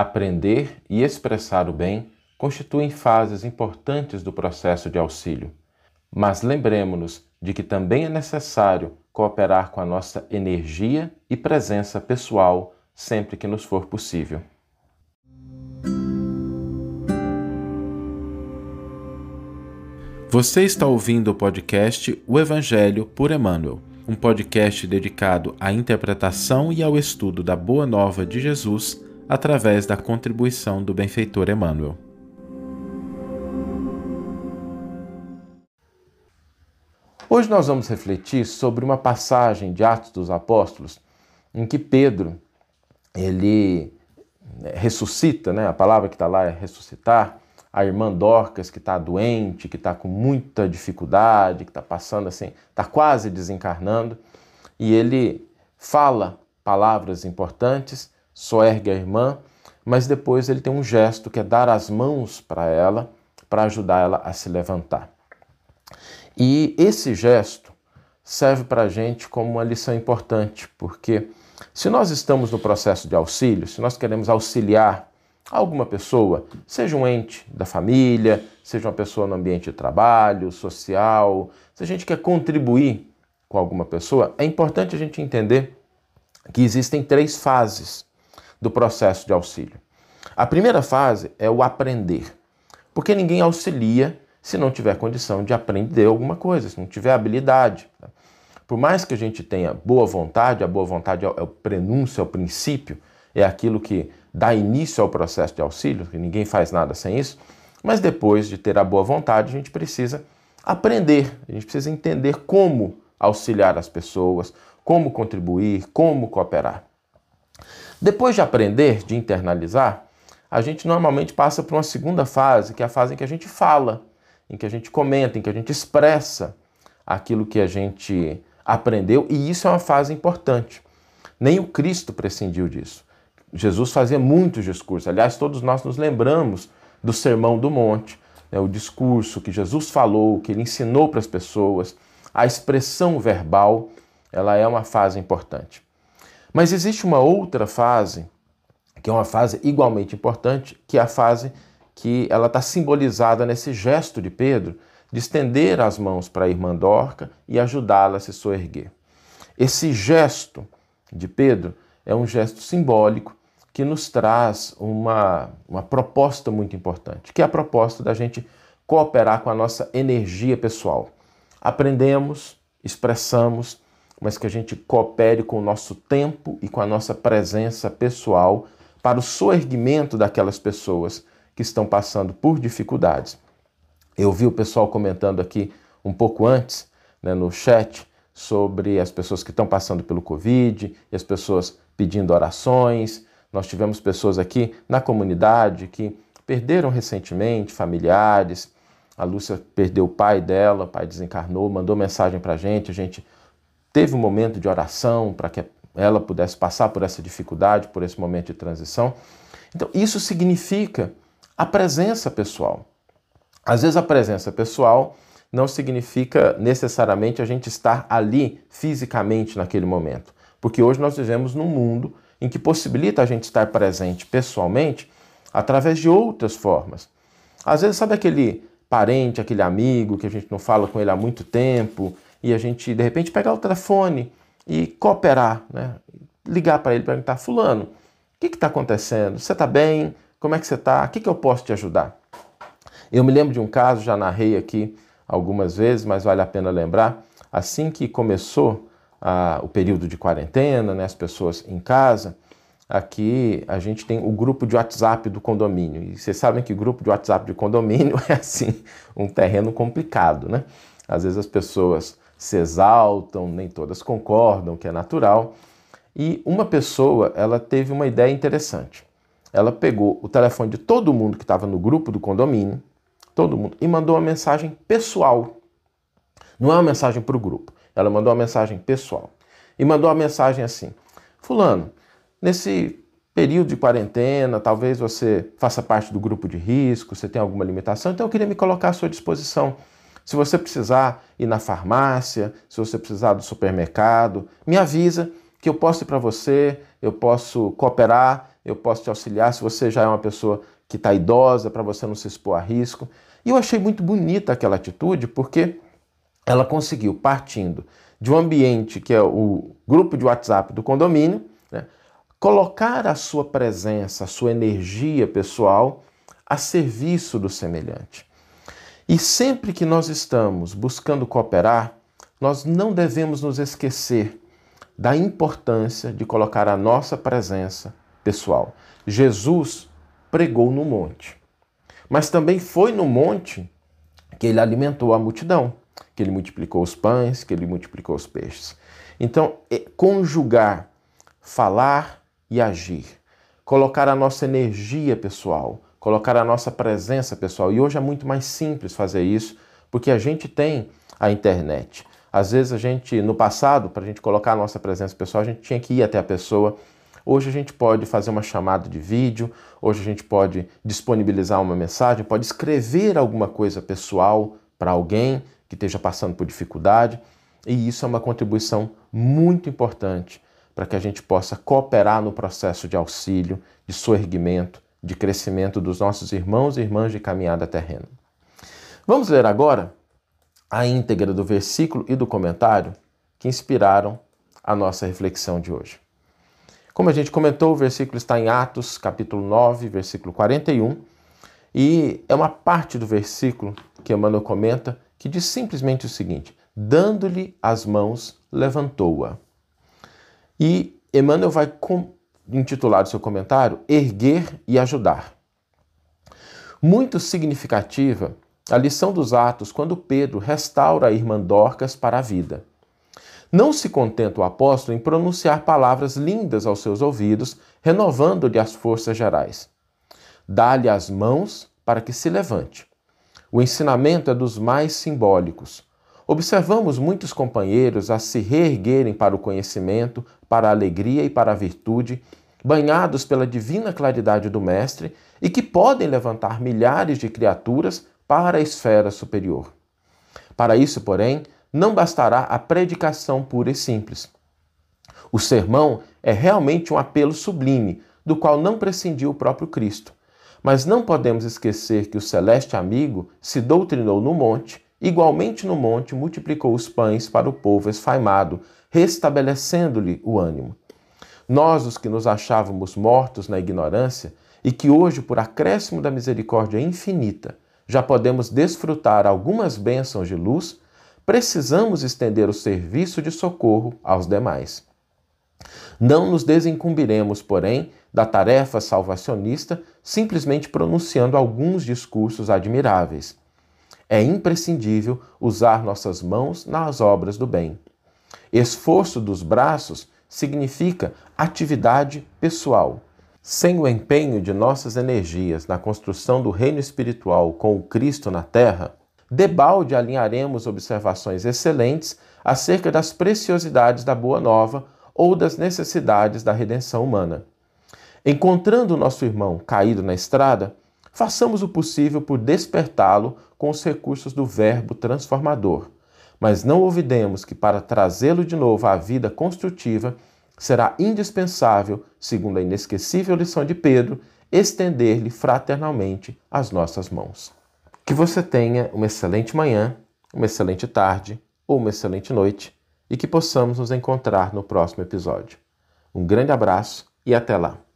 aprender e expressar o bem constituem fases importantes do processo de auxílio. Mas lembremos-nos de que também é necessário cooperar com a nossa energia e presença pessoal sempre que nos for possível. Você está ouvindo o podcast O Evangelho por Emmanuel, um podcast dedicado à interpretação e ao estudo da Boa Nova de Jesus através da contribuição do benfeitor Emmanuel. Hoje nós vamos refletir sobre uma passagem de Atos dos Apóstolos em que Pedro ele ressuscita, né? A palavra que está lá é ressuscitar. A irmã Dorcas que está doente, que está com muita dificuldade, que está passando assim, está quase desencarnando, e ele fala palavras importantes, soergue a irmã, mas depois ele tem um gesto que é dar as mãos para ela, para ajudar ela a se levantar. E esse gesto serve para a gente como uma lição importante, porque se nós estamos no processo de auxílio, se nós queremos auxiliar alguma pessoa, seja um ente da família, seja uma pessoa no ambiente de trabalho, social, se a gente quer contribuir com alguma pessoa, é importante a gente entender que existem três fases do processo de auxílio. A primeira fase é o aprender, porque ninguém auxilia se não tiver condição de aprender alguma coisa, se não tiver habilidade. Né? Por mais que a gente tenha boa vontade, a boa vontade é o prenúncio, é o princípio, é aquilo que dá início ao processo de auxílio, que ninguém faz nada sem isso, mas depois de ter a boa vontade, a gente precisa aprender, a gente precisa entender como auxiliar as pessoas, como contribuir, como cooperar. Depois de aprender, de internalizar, a gente normalmente passa para uma segunda fase, que é a fase em que a gente fala em que a gente comenta, em que a gente expressa aquilo que a gente aprendeu, e isso é uma fase importante. Nem o Cristo prescindiu disso. Jesus fazia muitos discursos. Aliás, todos nós nos lembramos do Sermão do Monte, né, o discurso que Jesus falou, que ele ensinou para as pessoas. A expressão verbal, ela é uma fase importante. Mas existe uma outra fase, que é uma fase igualmente importante, que é a fase que ela está simbolizada nesse gesto de Pedro de estender as mãos para a irmã Dorca e ajudá-la a se soerguer. Esse gesto de Pedro é um gesto simbólico que nos traz uma, uma proposta muito importante, que é a proposta da gente cooperar com a nossa energia pessoal. Aprendemos, expressamos, mas que a gente coopere com o nosso tempo e com a nossa presença pessoal para o soerguimento daquelas pessoas que estão passando por dificuldades. Eu vi o pessoal comentando aqui um pouco antes, né, no chat, sobre as pessoas que estão passando pelo Covid e as pessoas pedindo orações. Nós tivemos pessoas aqui na comunidade que perderam recentemente familiares. A Lúcia perdeu o pai dela, o pai desencarnou, mandou mensagem para a gente. A gente teve um momento de oração para que ela pudesse passar por essa dificuldade, por esse momento de transição. Então, isso significa a presença pessoal. Às vezes a presença pessoal não significa necessariamente a gente estar ali fisicamente naquele momento, porque hoje nós vivemos num mundo em que possibilita a gente estar presente pessoalmente através de outras formas. Às vezes, sabe aquele parente, aquele amigo que a gente não fala com ele há muito tempo e a gente de repente pegar o telefone e cooperar, né? ligar para ele perguntar: Fulano, o que está acontecendo? Você está bem? Como é que você está? O que, que eu posso te ajudar? Eu me lembro de um caso, já narrei aqui algumas vezes, mas vale a pena lembrar. Assim que começou ah, o período de quarentena, né, as pessoas em casa, aqui a gente tem o grupo de WhatsApp do condomínio. E vocês sabem que grupo de WhatsApp de condomínio é assim, um terreno complicado, né? Às vezes as pessoas se exaltam, nem todas concordam, que é natural. E uma pessoa, ela teve uma ideia interessante ela pegou o telefone de todo mundo que estava no grupo do condomínio, todo mundo, e mandou uma mensagem pessoal. Não é uma mensagem para o grupo, ela mandou uma mensagem pessoal. E mandou uma mensagem assim: Fulano, nesse período de quarentena, talvez você faça parte do grupo de risco, você tem alguma limitação, então eu queria me colocar à sua disposição. Se você precisar ir na farmácia, se você precisar do supermercado, me avisa que eu posso ir para você, eu posso cooperar eu posso te auxiliar. Se você já é uma pessoa que está idosa, para você não se expor a risco. E eu achei muito bonita aquela atitude, porque ela conseguiu, partindo de um ambiente que é o grupo de WhatsApp do condomínio, né, colocar a sua presença, a sua energia pessoal a serviço do semelhante. E sempre que nós estamos buscando cooperar, nós não devemos nos esquecer da importância de colocar a nossa presença pessoal. Jesus pregou no monte, mas também foi no monte que ele alimentou a multidão, que ele multiplicou os pães, que ele multiplicou os peixes. Então, é conjugar, falar e agir, colocar a nossa energia pessoal, colocar a nossa presença pessoal. E hoje é muito mais simples fazer isso, porque a gente tem a internet. Às vezes a gente, no passado, para a gente colocar a nossa presença pessoal, a gente tinha que ir até a pessoa. Hoje a gente pode fazer uma chamada de vídeo, hoje a gente pode disponibilizar uma mensagem, pode escrever alguma coisa pessoal para alguém que esteja passando por dificuldade. E isso é uma contribuição muito importante para que a gente possa cooperar no processo de auxílio, de soerguimento, de crescimento dos nossos irmãos e irmãs de caminhada terrena. Vamos ler agora a íntegra do versículo e do comentário que inspiraram a nossa reflexão de hoje. Como a gente comentou, o versículo está em Atos, capítulo 9, versículo 41, e é uma parte do versículo que Emmanuel comenta que diz simplesmente o seguinte: dando-lhe as mãos, levantou-a. E Emmanuel vai intitular o seu comentário Erguer e Ajudar. Muito significativa a lição dos Atos quando Pedro restaura a irmã Dorcas para a vida. Não se contenta o apóstolo em pronunciar palavras lindas aos seus ouvidos, renovando-lhe as forças gerais. Dá-lhe as mãos para que se levante. O ensinamento é dos mais simbólicos. Observamos muitos companheiros a se reerguerem para o conhecimento, para a alegria e para a virtude, banhados pela divina claridade do Mestre e que podem levantar milhares de criaturas para a esfera superior. Para isso, porém, não bastará a predicação pura e simples. O sermão é realmente um apelo sublime, do qual não prescindiu o próprio Cristo. Mas não podemos esquecer que o celeste amigo se doutrinou no monte, igualmente no monte multiplicou os pães para o povo esfaimado, restabelecendo-lhe o ânimo. Nós, os que nos achávamos mortos na ignorância, e que hoje, por acréscimo da misericórdia infinita, já podemos desfrutar algumas bênçãos de luz, precisamos estender o serviço de socorro aos demais. Não nos desincumbiremos, porém, da tarefa salvacionista simplesmente pronunciando alguns discursos admiráveis. É imprescindível usar nossas mãos nas obras do bem. Esforço dos braços significa atividade pessoal sem o empenho de nossas energias na construção do reino espiritual com o Cristo na terra, debalde alinharemos observações excelentes acerca das preciosidades da Boa Nova ou das necessidades da redenção humana. Encontrando nosso irmão caído na estrada, façamos o possível por despertá-lo com os recursos do Verbo transformador, mas não olvidemos que para trazê-lo de novo à vida construtiva, será indispensável, segundo a inesquecível lição de Pedro, estender-lhe fraternalmente as nossas mãos. Que você tenha uma excelente manhã, uma excelente tarde ou uma excelente noite e que possamos nos encontrar no próximo episódio. Um grande abraço e até lá!